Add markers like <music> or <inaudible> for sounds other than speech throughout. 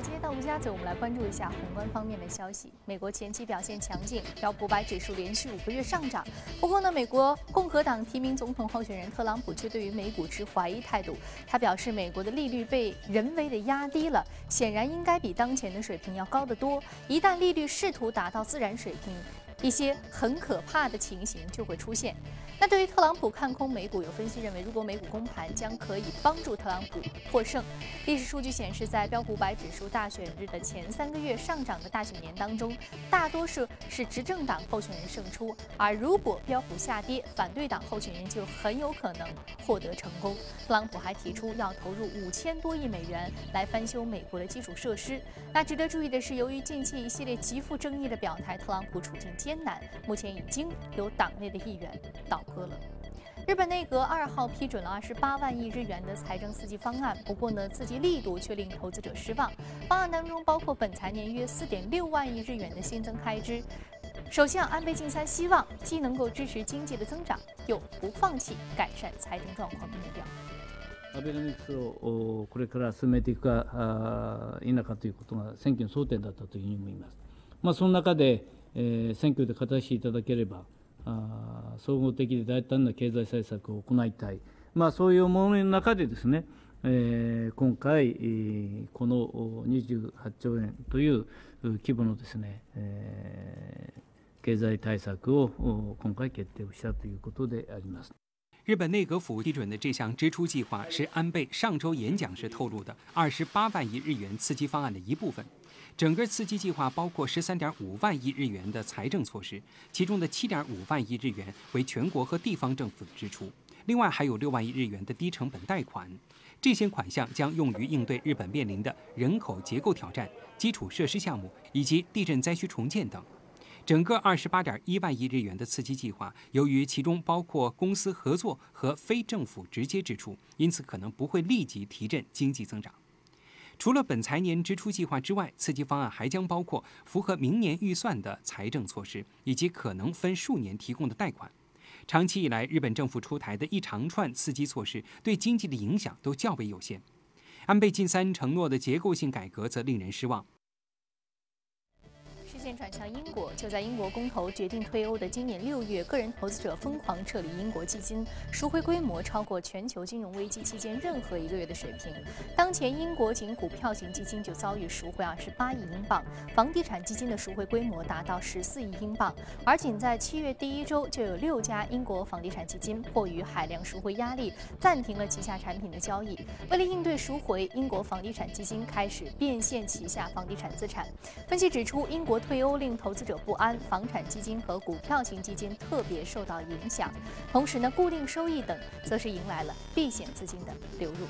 尔街到陆家嘴，我们来关注一下宏观方面的消息。美国前期表现强劲，标普百指数连续五个月上涨。不过呢，美国共和党提名总统候选人特朗普却对于美股持怀疑态度。他表示，美国的利率被人为的压低了，显然应该比当前的水平要高得多。一旦利率试图达到自然水平，一些很可怕的情形就会出现。那对于特朗普看空美股，有分析认为，如果美股公盘将可以帮助特朗普获胜。历史数据显示，在标普五百指数大选日的前三个月上涨的大选年当中，大多数是执政党候选人胜出。而如果标普下跌，反对党候选人就很有可能获得成功。特朗普还提出要投入五千多亿美元来翻修美国的基础设施。那值得注意的是，由于近期一系列极富争议的表态，特朗普处境艰难，目前已经有党内的议员倒。喝了。日本内阁二号批准了二十八万亿日元的财政刺激方案，不过呢，刺激力度却令投资者失望。方案当中包括本财年约四点六万亿日元的新增开支。首相安倍晋三希望既能够支持经济的增长，又不放弃改善财政状况的目标。アベノミクスをこれから進めていくか否かということが選挙の争点だったというふうに思います。まあその中で、 え選挙で勝たせていただければ。あ総合的で大胆な経済政策を行いたい、まあ、そういう思いの中でですね、えー、今回、この28兆円という規模のですね、えー、経済対策を今回決定をしたということであります。日本内阁府批准的这项支出计划是安倍上周演讲时透露的二十八万亿日元刺激方案的一部分。整个刺激计划包括十三点五万亿日元的财政措施，其中的七点五万亿日元为全国和地方政府的支出，另外还有六万亿日元的低成本贷款。这些款项将用于应对日本面临的人口结构挑战、基础设施项目以及地震灾区重建等。整个二十八点一万亿日元的刺激计划，由于其中包括公司合作和非政府直接支出，因此可能不会立即提振经济增长。除了本财年支出计划之外，刺激方案还将包括符合明年预算的财政措施，以及可能分数年提供的贷款。长期以来，日本政府出台的一长串刺激措施对经济的影响都较为有限。安倍晋三承诺的结构性改革则令人失望。现转向英国，就在英国公投决定退欧的今年六月，个人投资者疯狂撤离英国基金，赎回规模超过全球金融危机期间任何一个月的水平。当前英国仅股票型基金就遭遇赎回二十八亿英镑，房地产基金的赎回规模达到十四亿英镑。而仅在七月第一周，就有六家英国房地产基金迫于海量赎回压力，暂停了旗下产品的交易。为了应对赎回，英国房地产基金开始变现旗下房地产资产。分析指出，英国。退欧令投资者不安，房产基金和股票型基金特别受到影响。同时呢，固定收益等则是迎来了避险资金的流入。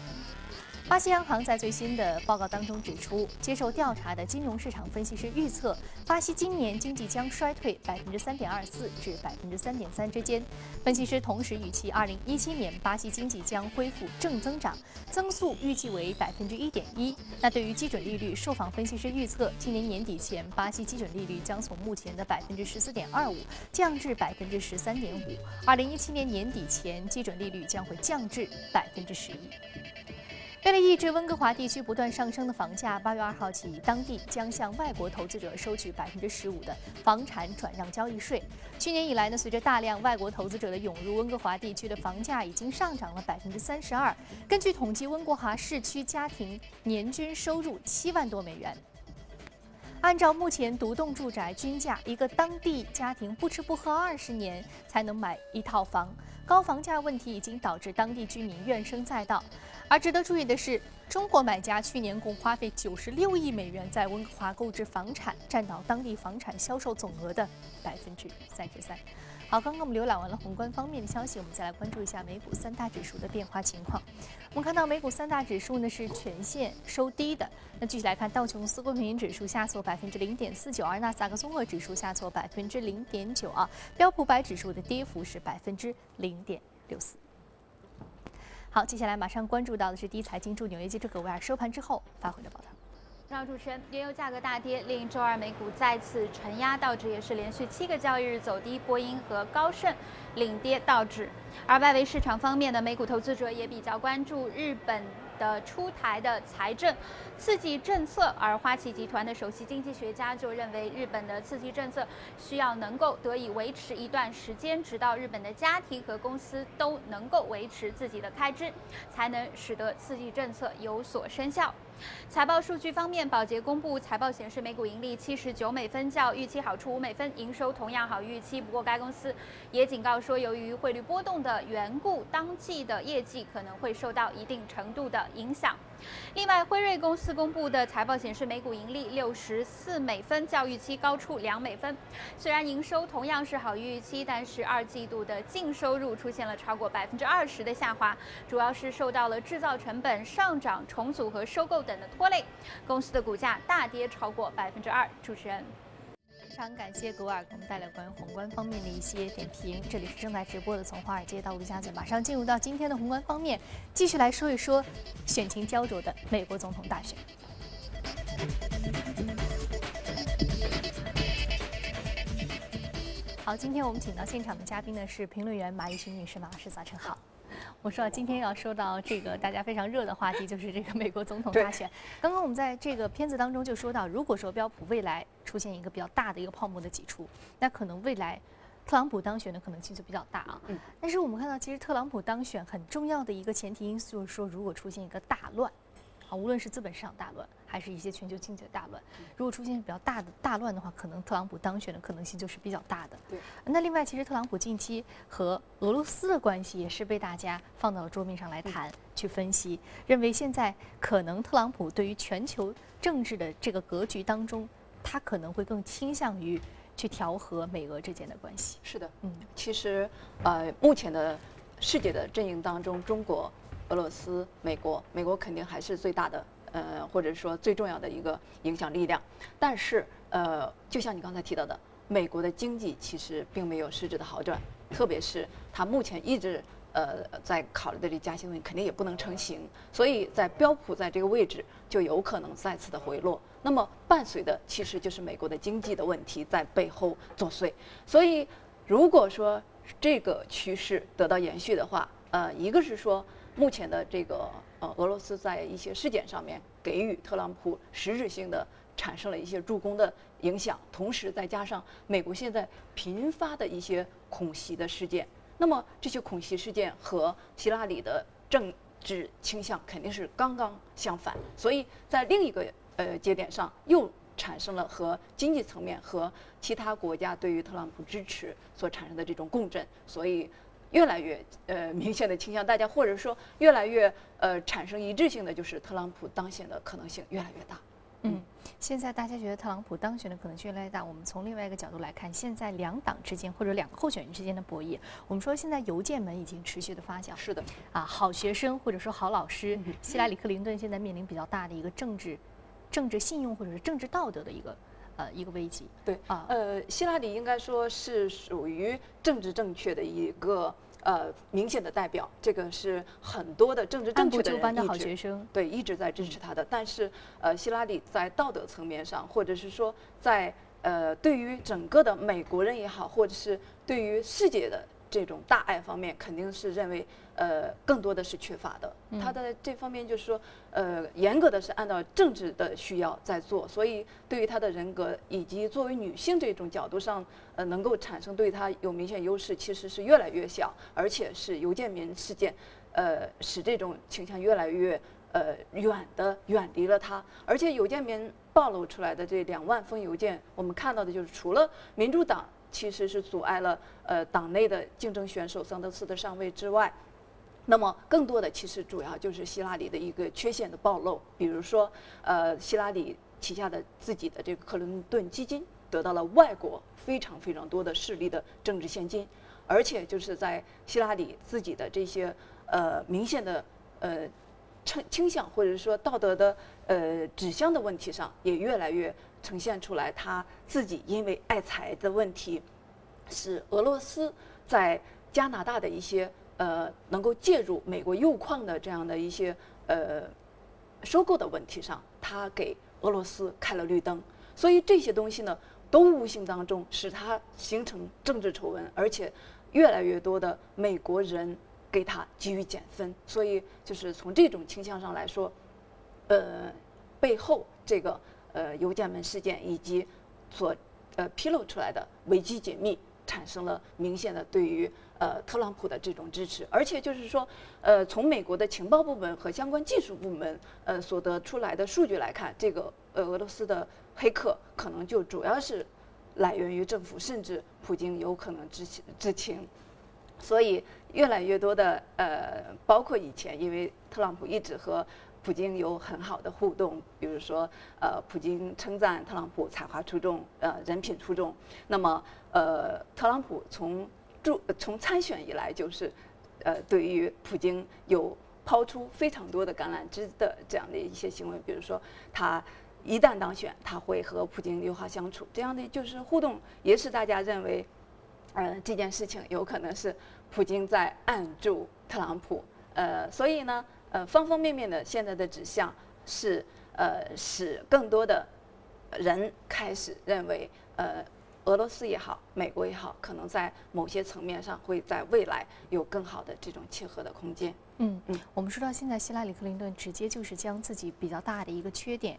巴西央行在最新的报告当中指出，接受调查的金融市场分析师预测，巴西今年经济将衰退百分之三点二四至百分之三点三之间。分析师同时预期，二零一七年巴西经济将恢复正增长，增速预计为百分之一点一。那对于基准利率，受访分析师预测，今年年底前，巴西基准利率将从目前的百分之十四点二五降至百分之十三点五。二零一七年年底前，基准利率将会降至百分之十一。为了抑制温哥华地区不断上升的房价，八月二号起，当地将向外国投资者收取百分之十五的房产转让交易税。去年以来呢，随着大量外国投资者的涌入，温哥华地区的房价已经上涨了百分之三十二。根据统计，温哥华市区家庭年均收入七万多美元。按照目前独栋住宅均价，一个当地家庭不吃不喝二十年才能买一套房。高房价问题已经导致当地居民怨声载道。而值得注意的是，中国买家去年共花费九十六亿美元在温哥华购置房产，占到当地房产销售总额的百分之三十三。好，刚刚我们浏览完了宏观方面的消息，我们再来关注一下美股三大指数的变化情况。我们看到美股三大指数呢是全线收低的。那具体来看，道琼斯工业平指数下挫百分之零点四九，而纳斯达克综合指数下挫百分之零点九啊。标普百指数的跌幅是百分之零点六四。好，接下来马上关注到的是第一财经驻纽约记者葛维尔收盘之后发回的报道。让主持人，原油价格大跌，令周二美股再次承压，道指也是连续七个交易日走低，波音和高盛领跌道指。而外围市场方面呢，美股投资者也比较关注日本的出台的财政刺激政策，而花旗集团的首席经济学家就认为，日本的刺激政策需要能够得以维持一段时间，直到日本的家庭和公司都能够维持自己的开支，才能使得刺激政策有所生效。财报数据方面，宝洁公布财报显示，每股盈利七十九美分，较预期好出五美分，营收同样好预期。不过，该公司也警告说，由于汇率波动的缘故，当季的业绩可能会受到一定程度的影响。另外，辉瑞公司公布的财报显示，每股盈利六十四美分，较预期高出两美分。虽然营收同样是好于预期，但是二季度的净收入出现了超过百分之二十的下滑，主要是受到了制造成本上涨、重组和收购等的拖累。公司的股价大跌超过百分之二。主持人。非常感谢格尔给我们带来关于宏观方面的一些点评。这里是正在直播的，从华尔街到陆家嘴，马上进入到今天的宏观方面，继续来说一说选情焦灼的美国总统大选。好，今天我们请到现场的嘉宾呢是评论员马一群女士，马老师早晨好。我说今天要说到这个大家非常热的话题，就是这个美国总统大选。刚刚我们在这个片子当中就说到，如果说标普未来出现一个比较大的一个泡沫的挤出，那可能未来特朗普当选的可能性就比较大啊。嗯。但是我们看到，其实特朗普当选很重要的一个前提因素就是说，如果出现一个大乱。啊，无论是资本市场大乱，还是一些全球经济的大乱，如果出现比较大的大乱的话，可能特朗普当选的可能性就是比较大的。对。那另外，其实特朗普近期和俄罗斯的关系也是被大家放到了桌面上来谈，去分析，认为现在可能特朗普对于全球政治的这个格局当中，他可能会更倾向于去调和美俄之间的关系。是的，嗯，其实呃，目前的世界的阵营当中，中国。俄罗斯、美国，美国肯定还是最大的，呃，或者说最重要的一个影响力量。但是，呃，就像你刚才提到的，美国的经济其实并没有实质的好转，特别是它目前一直呃在考虑的这加息问题，肯定也不能成型。所以在标普在这个位置就有可能再次的回落。那么伴随的其实就是美国的经济的问题在背后作祟。所以，如果说这个趋势得到延续的话，呃，一个是说。目前的这个呃，俄罗斯在一些事件上面给予特朗普实质性的产生了一些助攻的影响，同时再加上美国现在频发的一些恐袭的事件，那么这些恐袭事件和希拉里的政治倾向肯定是刚刚相反，所以在另一个呃节点上又产生了和经济层面和其他国家对于特朗普支持所产生的这种共振，所以。越来越呃明显的倾向，大家或者说越来越呃产生一致性的，就是特朗普当选的可能性越来越大。嗯，现在大家觉得特朗普当选的可能性越来越大。我们从另外一个角度来看，现在两党之间或者两个候选人之间的博弈，我们说现在邮件门已经持续的发酵。是的。啊，好学生或者说好老师，希拉里克林顿现在面临比较大的一个政治、政治信用或者是政治道德的一个。呃，一个危机。对啊，呃，希拉里应该说是属于政治正确的一个呃明显的代表，这个是很多的政治正确的人一直对一直在支持他的。但是呃，希拉里在道德层面上，或者是说在呃对于整个的美国人也好，或者是对于世界的。这种大爱方面肯定是认为，呃，更多的是缺乏的。他的这方面就是说，呃，严格的是按照政治的需要在做，所以对于他的人格以及作为女性这种角度上，呃，能够产生对他有明显优势，其实是越来越小，而且是邮件民事件，呃，使这种倾向越来越呃远的远离了他。而且邮件民暴露出来的这两万封邮件，我们看到的就是除了民主党。其实是阻碍了呃党内的竞争选手桑德斯的上位之外，那么更多的其实主要就是希拉里的一个缺陷的暴露，比如说呃希拉里旗下的自己的这个克林顿基金得到了外国非常非常多的势力的政治现金，而且就是在希拉里自己的这些呃明显的呃倾倾向或者说道德的呃指向的问题上也越来越。呈现出来，他自己因为爱财的问题，使俄罗斯在加拿大的一些呃能够介入美国铀矿的这样的一些呃收购的问题上，他给俄罗斯开了绿灯。所以这些东西呢，都无形当中使他形成政治丑闻，而且越来越多的美国人给他给予减分。所以就是从这种倾向上来说，呃，背后这个呃邮件门事件以及所呃披露出来的维基解密，产生了明显的对于呃特朗普的这种支持。而且就是说，呃，从美国的情报部门和相关技术部门呃所得出来的数据来看，这个呃俄罗斯的黑客可能就主要是来源于政府，甚至普京有可能知情知情。所以越来越多的呃，包括以前，因为特朗普一直和普京有很好的互动，比如说呃，普京称赞特朗普才华出众，呃，人品出众。那么呃，特朗普从驻从参选以来，就是呃，对于普京有抛出非常多的橄榄枝的这样的一些行为，比如说他一旦当选，他会和普京友好相处，这样的就是互动，也使大家认为。呃，这件事情有可能是普京在暗助特朗普，呃，所以呢，呃，方方面面的现在的指向是，呃，使更多的人开始认为，呃，俄罗斯也好，美国也好，可能在某些层面上会在未来有更好的这种契合的空间。嗯嗯，我们说到现在，希拉里·克林顿直接就是将自己比较大的一个缺点。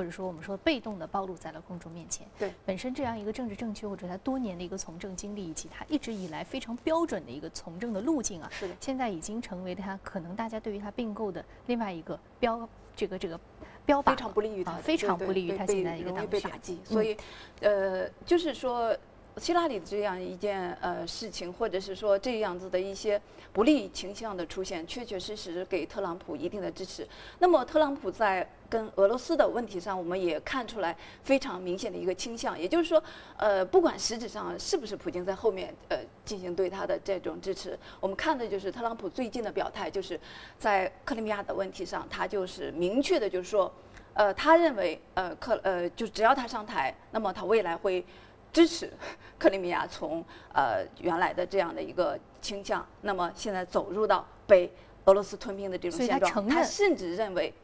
或者说，我们说被动的暴露在了公众面前。对，本身这样一个政治正确，或者他多年的一个从政经历，以及他一直以来非常标准的一个从政的路径啊，是的，现在已经成为他可能大家对于他并购的另外一个标，这个这个标靶，非常不利于他，非常不利于他现在一个被打击。所以，呃，就是说。希拉里的这样一件呃事情，或者是说这样子的一些不利倾向的出现，确确实实给特朗普一定的支持。那么特朗普在跟俄罗斯的问题上，我们也看出来非常明显的一个倾向，也就是说，呃，不管实质上是不是普京在后面呃进行对他的这种支持，我们看的就是特朗普最近的表态，就是在克里米亚的问题上，他就是明确的就是说，呃，他认为呃克呃就只要他上台，那么他未来会。支持 <laughs> 克里米亚从呃原来的这样的一个倾向，那么现在走入到被俄罗斯吞并的这种现状，他甚至认为，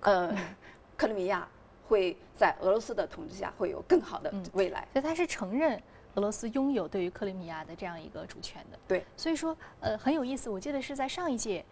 呃，克里米亚会在俄罗斯的统治下会有更好的未来。所以他是承认俄罗斯拥有对于克里米亚的这样一个主权的。对，所以说呃很有意思，我记得是在上一届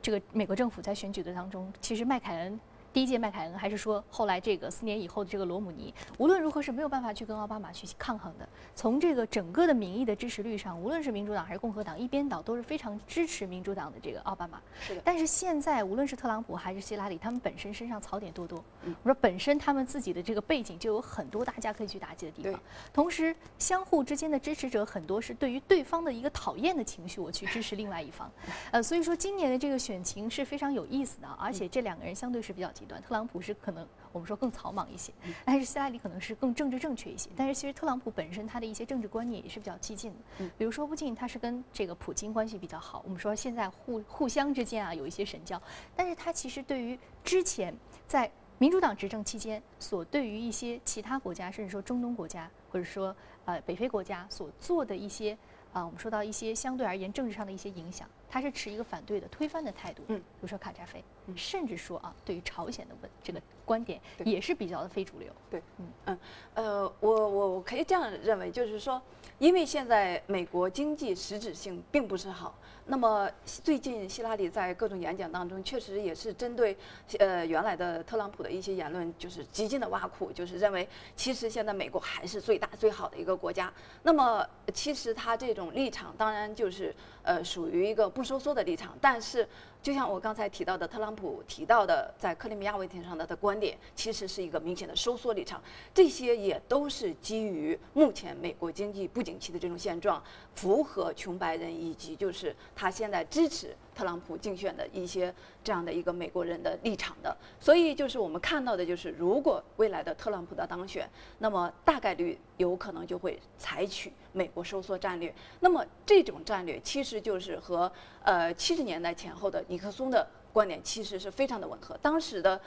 这个美国政府在选举的当中，其实麦凯恩。第一届麦凯恩，还是说后来这个四年以后的这个罗姆尼，无论如何是没有办法去跟奥巴马去抗衡的。从这个整个的民意的支持率上，无论是民主党还是共和党，一边倒都是非常支持民主党的这个奥巴马。是的。但是现在，无论是特朗普还是希拉里，他们本身身上槽点多多。嗯。我说本身他们自己的这个背景就有很多大家可以去打击的地方。同时，相互之间的支持者很多是对于对方的一个讨厌的情绪，我去支持另外一方。呃，所以说今年的这个选情是非常有意思的，而且这两个人相对是比较极端。特朗普是。可能我们说更草莽一些，但是希拉里可能是更政治正确一些。但是其实特朗普本身他的一些政治观念也是比较激进的，比如说不仅他是跟这个普京关系比较好，我们说现在互互相之间啊有一些神交，但是他其实对于之前在民主党执政期间所对于一些其他国家，甚至说中东国家或者说呃北非国家所做的一些。啊，我们说到一些相对而言政治上的一些影响，他是持一个反对的、推翻的态度。嗯，比如说卡扎菲，甚至说啊，对于朝鲜的问这个观点也是比较的非主流。对，嗯嗯，呃，我我我可以这样认为，就是说，因为现在美国经济实质性并不是好。那么最近希拉里在各种演讲当中，确实也是针对呃原来的特朗普的一些言论，就是极尽的挖苦，就是认为其实现在美国还是最大最好的一个国家。那么其实他这种立场当然就是呃属于一个不收缩的立场，但是。就像我刚才提到的，特朗普提到的在克里米亚问题上的的观点，其实是一个明显的收缩立场。这些也都是基于目前美国经济不景气的这种现状，符合穷白人以及就是他现在支持。特朗普竞选的一些这样的一个美国人的立场的，所以就是我们看到的，就是如果未来的特朗普的当选，那么大概率有可能就会采取美国收缩战略。那么这种战略其实就是和呃七十年代前后的尼克松的观点其实是非常的吻合。当时的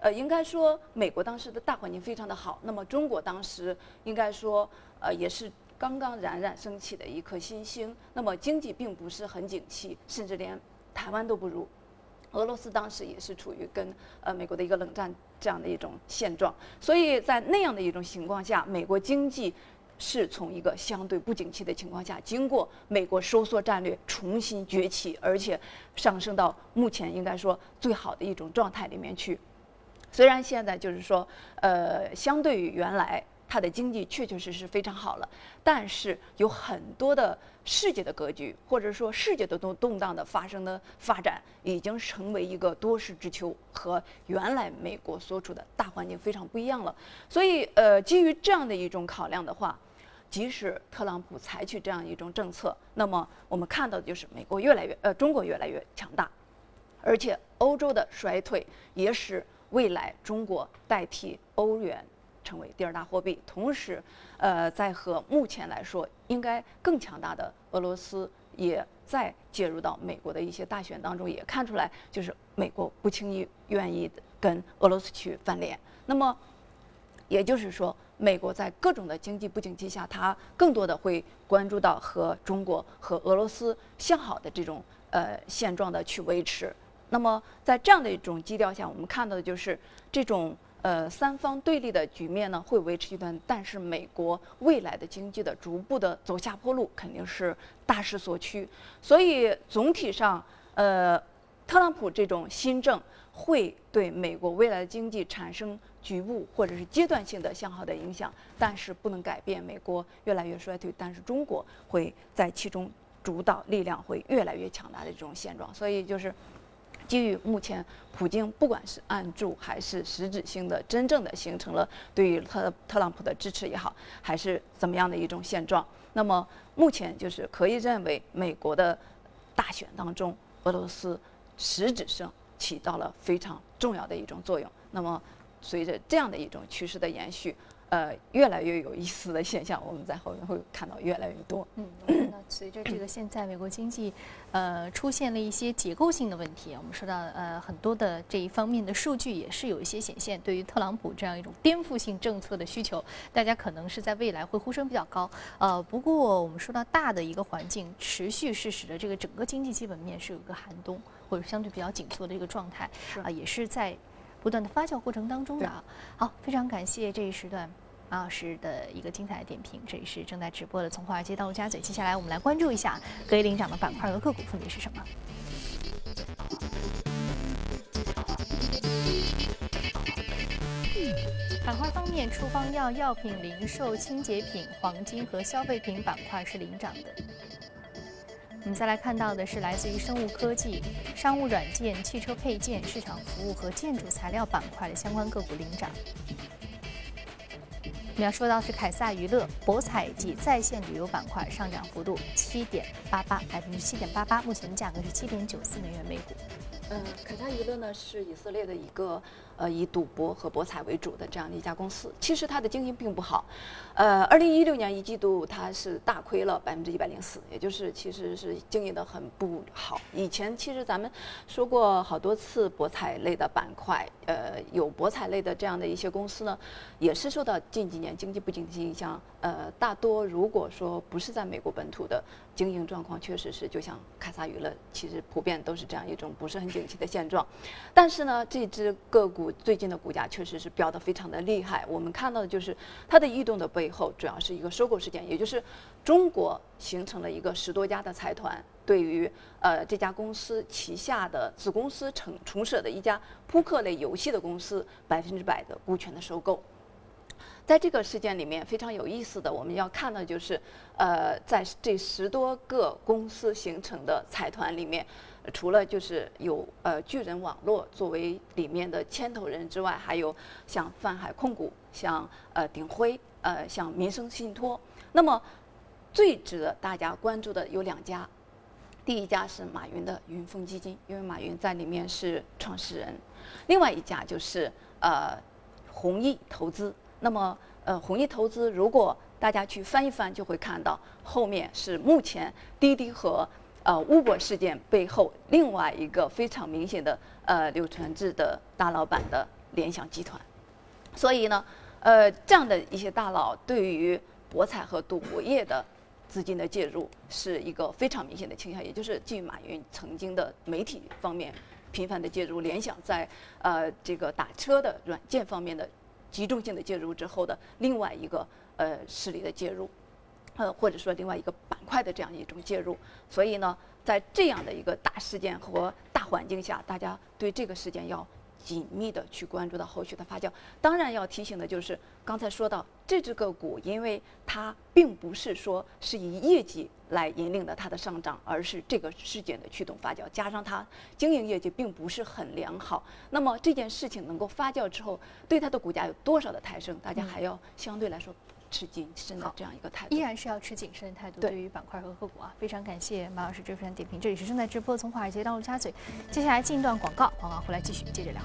呃应该说美国当时的大环境非常的好，那么中国当时应该说呃也是。刚刚冉冉升起的一颗新星，那么经济并不是很景气，甚至连台湾都不如。俄罗斯当时也是处于跟呃美国的一个冷战这样的一种现状，所以在那样的一种情况下，美国经济是从一个相对不景气的情况下，经过美国收缩战略重新崛起，而且上升到目前应该说最好的一种状态里面去。虽然现在就是说，呃，相对于原来。它的经济确确实实非常好了，但是有很多的世界的格局，或者说世界的动动荡的发生的发展，已经成为一个多事之秋，和原来美国所处的大环境非常不一样了。所以，呃，基于这样的一种考量的话，即使特朗普采取这样一种政策，那么我们看到的就是美国越来越呃，中国越来越强大，而且欧洲的衰退也使未来中国代替欧元。成为第二大货币，同时，呃，在和目前来说应该更强大的俄罗斯也在介入到美国的一些大选当中，也看出来，就是美国不轻易愿意跟俄罗斯去翻脸。那么，也就是说，美国在各种的经济不景气下，它更多的会关注到和中国和俄罗斯向好的这种呃现状的去维持。那么，在这样的一种基调下，我们看到的就是这种。呃，三方对立的局面呢会维持一段，但是美国未来的经济的逐步的走下坡路肯定是大势所趋，所以总体上，呃，特朗普这种新政会对美国未来的经济产生局部或者是阶段性的向好的影响，但是不能改变美国越来越衰退，但是中国会在其中主导力量会越来越强大的这种现状，所以就是。基于目前普京不管是按住还是实质性的真正的形成了对于特特朗普的支持也好，还是怎么样的一种现状，那么目前就是可以认为美国的大选当中，俄罗斯实质上起到了非常重要的一种作用。那么随着这样的一种趋势的延续。呃，越来越有意思的现象，我们在后面会看到越来越多。嗯，那随着这个现在美国经济，呃，出现了一些结构性的问题，我们说到呃很多的这一方面的数据也是有一些显现，对于特朗普这样一种颠覆性政策的需求，大家可能是在未来会呼声比较高。呃，不过我们说到大的一个环境，持续是使得这个整个经济基本面是有一个寒冬或者相对比较紧缩的一个状态，啊，也是在。不断的发酵过程当中的啊，好，非常感谢这一时段马老师的一个精彩的点评。这里是正在直播的从华尔街到陆家嘴，接下来我们来关注一下隔夜领涨的板块和个股分别是什么。板块方面，处方药、药品、零售、清洁品、黄金和消费品板块是领涨的。我们再来看到的是来自于生物科技、商务软件、汽车配件、市场服务和建筑材料板块的相关个股领涨。我们要说到是凯撒娱乐、博彩及在线旅游板块上涨幅度七点八八，百分之七点八八，目前的价格是七点九四美元每股。嗯，凯撒娱乐呢是以色列的一个呃以赌博和博彩为主的这样的一家公司。其实它的经营并不好，呃，二零一六年一季度它是大亏了百分之一百零四，也就是其实是经营的很不好。以前其实咱们说过好多次博彩类的板块，呃，有博彩类的这样的一些公司呢，也是受到近几年经济不景气影响。呃，大多如果说不是在美国本土的。经营状况确实是，就像凯撒娱乐，其实普遍都是这样一种不是很景气的现状。但是呢，这只个股最近的股价确实是飙得非常的厉害。我们看到的就是它的异动的背后，主要是一个收购事件，也就是中国形成了一个十多家的财团，对于呃这家公司旗下的子公司成重设的一家扑克类游戏的公司百分之百的股权的收购。在这个事件里面非常有意思的，我们要看的就是，呃，在这十多个公司形成的财团里面，除了就是有呃巨人网络作为里面的牵头人之外，还有像泛海控股、像呃鼎晖、呃像民生信托。那么最值得大家关注的有两家，第一家是马云的云峰基金，因为马云在里面是创始人；另外一家就是呃弘毅投资。那么，呃，弘毅投资，如果大家去翻一翻，就会看到后面是目前滴滴和呃 Uber 事件背后另外一个非常明显的呃柳传志的大老板的联想集团。所以呢，呃，这样的一些大佬对于博彩和赌博业的资金的介入是一个非常明显的倾向，也就是基于马云曾经的媒体方面频繁的介入，联想在呃这个打车的软件方面的。集中性的介入之后的另外一个呃势力的介入，呃或者说另外一个板块的这样一种介入。所以呢，在这样的一个大事件和大环境下，大家对这个事件要。紧密的去关注到后续的发酵，当然要提醒的就是刚才说到这只个股，因为它并不是说是以业绩来引领的它的上涨，而是这个事件的驱动发酵，加上它经营业绩并不是很良好，那么这件事情能够发酵之后，对它的股价有多少的抬升，大家还要相对来说。持谨慎的这样一个态度，依然是要持谨慎的态度。对于板块和个股啊，非常感谢马老师这份点评。这里是正在直播从华尔街到陆家嘴，接下来进一段广告，广告回来继续接着聊。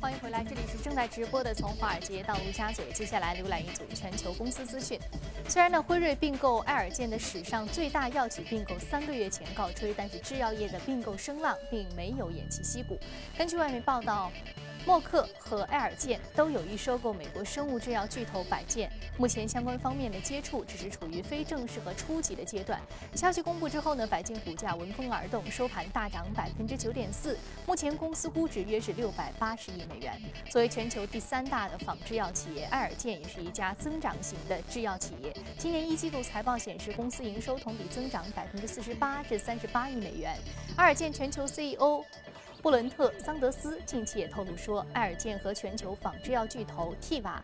欢迎回来，这里是正在直播的从华尔街到陆家嘴，接下来浏览一组全球公司资讯。虽然呢，辉瑞并购爱尔健的史上最大药企并购三个月前告吹，但是制药业的并购声浪并没有偃旗息鼓。根据外媒报道。默克和爱尔健都有意收购美国生物制药巨头百健，目前相关方面的接触只是处于非正式和初级的阶段。消息公布之后呢，百健股价闻风而动，收盘大涨百分之九点四。目前公司估值约是六百八十亿美元。作为全球第三大的仿制药企业，爱尔健也是一家增长型的制药企业。今年一季度财报显示，公司营收同比增长百分之四十八至三十八亿美元。爱尔健全球 CEO。布伦特·桑德斯近期也透露说，爱尔健和全球仿制药巨头 Teva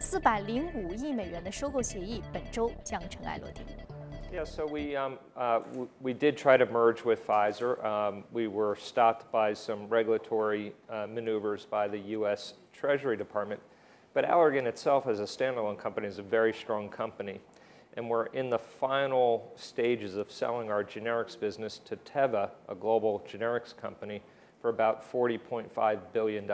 四百零五亿美元的收购协议本周将尘埃落定。Yeah, so we um, uh, we did try to merge with Pfizer. Um, we were stopped by some regulatory uh, maneuvers by the U.S. Treasury Department. But Allergan itself, as a standalone company, is a very strong company. And we're in the final stages of selling our generics business to Teva, a global generics company, for about $40.5 billion.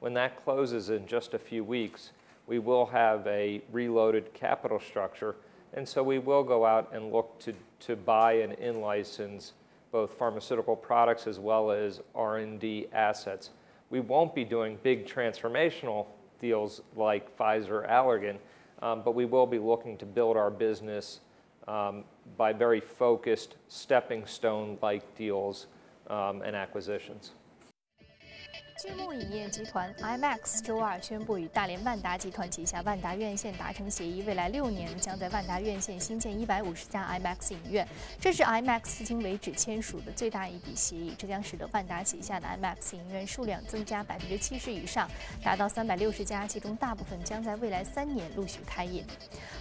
When that closes in just a few weeks, we will have a reloaded capital structure, and so we will go out and look to, to buy and in-license both pharmaceutical products as well as R&D assets. We won't be doing big transformational deals like Pfizer Allergan, um, but we will be looking to build our business um, by very focused stepping stone like deals Um, and acquisitions. 巨幕影业集团 IMAX 周二宣布与大连万达集团旗下万达院线达成协议，未来六年将在万达院线新建一百五十家 IMAX 影院。这是 IMAX 至今为止签署的最大一笔协议，这将使得万达旗下的 IMAX 影院数量增加百分之七十以上，达到三百六十家，其中大部分将在未来三年陆续开业。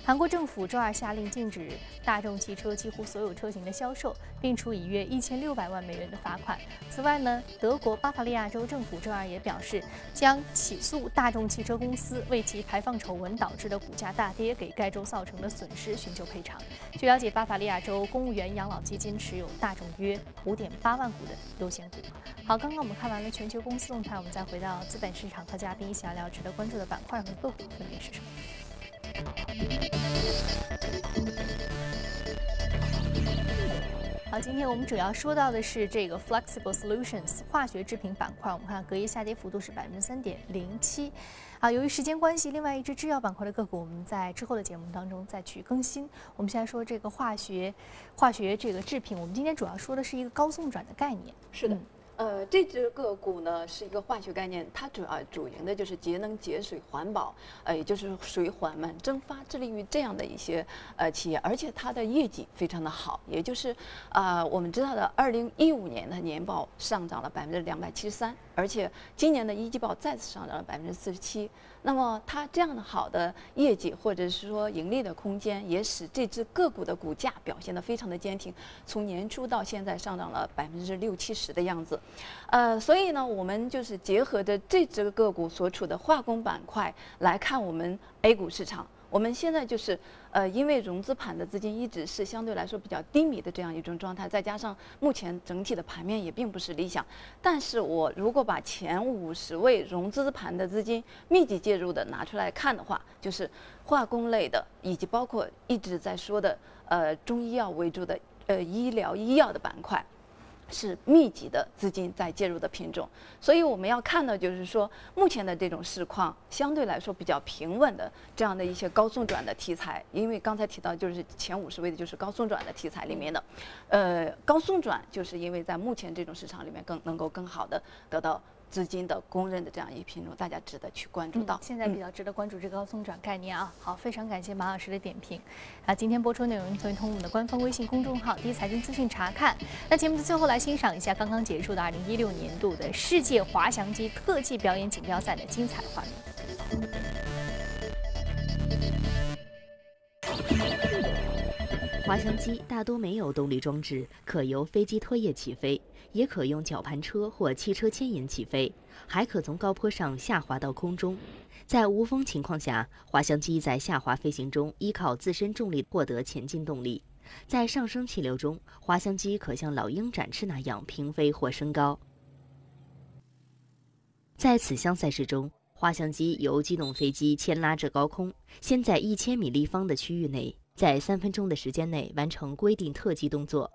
韩国政府周二下令禁止大众汽车几乎所有车型的销售，并处以约一千六百万美元的罚款。此外呢，德国巴伐利亚州政府周二也表示，将起诉大众汽车公司为其排放丑闻导致的股价大跌给该州造成的损失寻求赔偿。据了解，巴伐利亚州公务员养老基金持有大众约五点八万股的优先股。好，刚刚我们看完了全球公司动态，我们再回到资本市场和嘉宾一起聊聊值得关注的板块和个股分别是什么。好，今天我们主要说到的是这个 Flexible Solutions 化学制品板块。我们看隔夜下跌幅度是百分之三点零七。啊，由于时间关系，另外一只制药板块的个股我们在之后的节目当中再去更新。我们现在说这个化学化学这个制品，我们今天主要说的是一个高送转的概念。是的。呃，这只个股呢是一个化学概念，它主要主营的就是节能节水环保，呃，也就是水缓慢蒸发，致力于这样的一些呃企业，而且它的业绩非常的好，也就是啊我们知道的，二零一五年的年报上涨了百分之两百七十三，而且今年的一季报再次上涨了百分之四十七。那么它这样的好的业绩，或者是说盈利的空间，也使这只个股的股价表现得非常的坚挺，从年初到现在上涨了百分之六七十的样子。呃，所以呢，我们就是结合着这只个股所处的化工板块来看我们 A 股市场。我们现在就是，呃，因为融资盘的资金一直是相对来说比较低迷的这样一种状态，再加上目前整体的盘面也并不是理想。但是我如果把前五十位融资盘的资金密集介入的拿出来看的话，就是化工类的，以及包括一直在说的，呃，中医药为主的，呃，医疗医药的板块。是密集的资金在介入的品种，所以我们要看的，就是说目前的这种市况相对来说比较平稳的这样的一些高送转的题材，因为刚才提到就是前五十位的就是高送转的题材里面的，呃，高送转就是因为在目前这种市场里面更能够更好的得到。资金的公认的这样一品种，大家值得去关注到。现在比较值得关注这个高松转概念啊。好，非常感谢马老师的点评。啊，今天播出内容可以通过我们的官方微信公众号“第一财经资讯”查看。那节目的最后来欣赏一下刚刚结束的2016年度的世界滑翔机特技表演锦标赛的精彩画面。滑翔机大多没有动力装置，可由飞机拖曳起飞，也可用绞盘车或汽车牵引起飞，还可从高坡上下滑到空中。在无风情况下，滑翔机在下滑飞行中依靠自身重力获得前进动力。在上升气流中，滑翔机可像老鹰展翅那样平飞或升高。在此项赛事中，滑翔机由机动飞机牵拉至高空，先在一千米立方的区域内。在三分钟的时间内完成规定特技动作，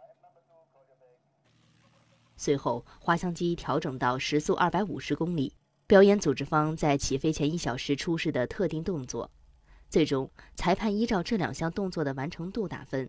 随后滑翔机调整到时速二百五十公里。表演组织方在起飞前一小时出示的特定动作，最终裁判依照这两项动作的完成度打分。